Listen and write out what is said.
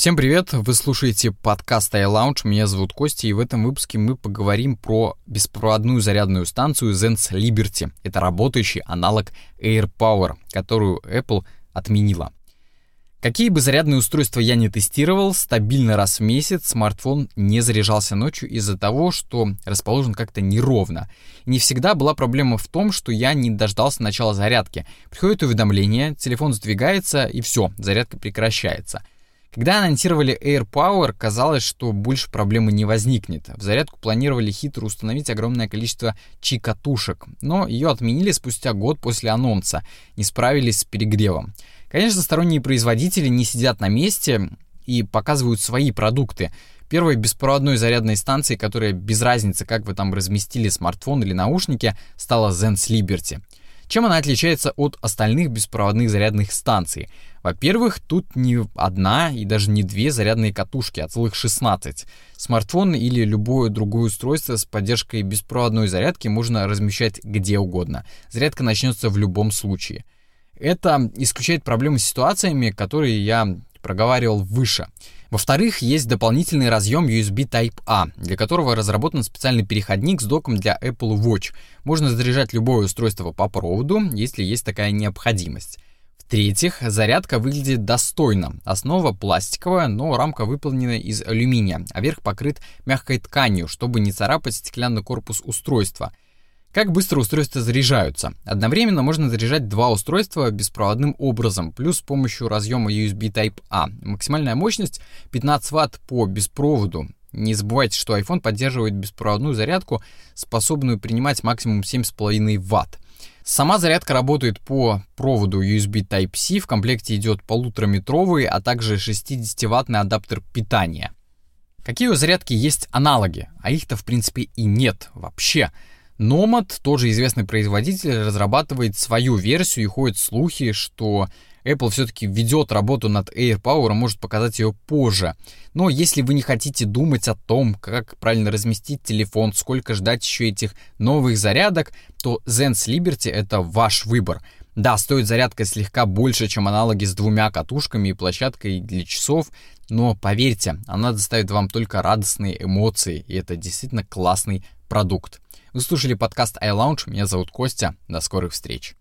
Всем привет! Вы слушаете подкаст iLounge, меня зовут Костя, и в этом выпуске мы поговорим про беспроводную зарядную станцию Zense Liberty. Это работающий аналог AirPower, которую Apple отменила. Какие бы зарядные устройства я не тестировал, стабильно раз в месяц смартфон не заряжался ночью из-за того, что расположен как-то неровно. Не всегда была проблема в том, что я не дождался начала зарядки. Приходит уведомление, телефон сдвигается и все, зарядка прекращается. Когда анонсировали Air Power, казалось, что больше проблемы не возникнет. В зарядку планировали хитро установить огромное количество чи-катушек, но ее отменили спустя год после анонса, не справились с перегревом. Конечно, сторонние производители не сидят на месте и показывают свои продукты. Первой беспроводной зарядной станцией, которая без разницы, как вы там разместили смартфон или наушники, стала Zense Liberty. Чем она отличается от остальных беспроводных зарядных станций? Во-первых, тут не одна и даже не две зарядные катушки, а целых 16. Смартфон или любое другое устройство с поддержкой беспроводной зарядки можно размещать где угодно. Зарядка начнется в любом случае. Это исключает проблемы с ситуациями, которые я проговаривал выше. Во-вторых, есть дополнительный разъем USB Type-A, для которого разработан специальный переходник с доком для Apple Watch. Можно заряжать любое устройство по проводу, если есть такая необходимость. В-третьих, зарядка выглядит достойно. Основа пластиковая, но рамка выполнена из алюминия, а верх покрыт мягкой тканью, чтобы не царапать стеклянный корпус устройства – как быстро устройства заряжаются? Одновременно можно заряжать два устройства беспроводным образом, плюс с помощью разъема USB Type-A. Максимальная мощность 15 Вт по беспроводу. Не забывайте, что iPhone поддерживает беспроводную зарядку, способную принимать максимум 7,5 Вт. Сама зарядка работает по проводу USB Type-C, в комплекте идет полутораметровый, а также 60-ваттный адаптер питания. Какие у зарядки есть аналоги? А их-то в принципе и нет вообще. Nomad, тоже известный производитель, разрабатывает свою версию и ходят слухи, что Apple все-таки ведет работу над AirPower, может показать ее позже. Но если вы не хотите думать о том, как правильно разместить телефон, сколько ждать еще этих новых зарядок, то Zense Liberty это ваш выбор. Да, стоит зарядка слегка больше, чем аналоги с двумя катушками и площадкой для часов, но поверьте, она доставит вам только радостные эмоции, и это действительно классный продукт. Вы слушали подкаст iLounge, меня зовут Костя, до скорых встреч.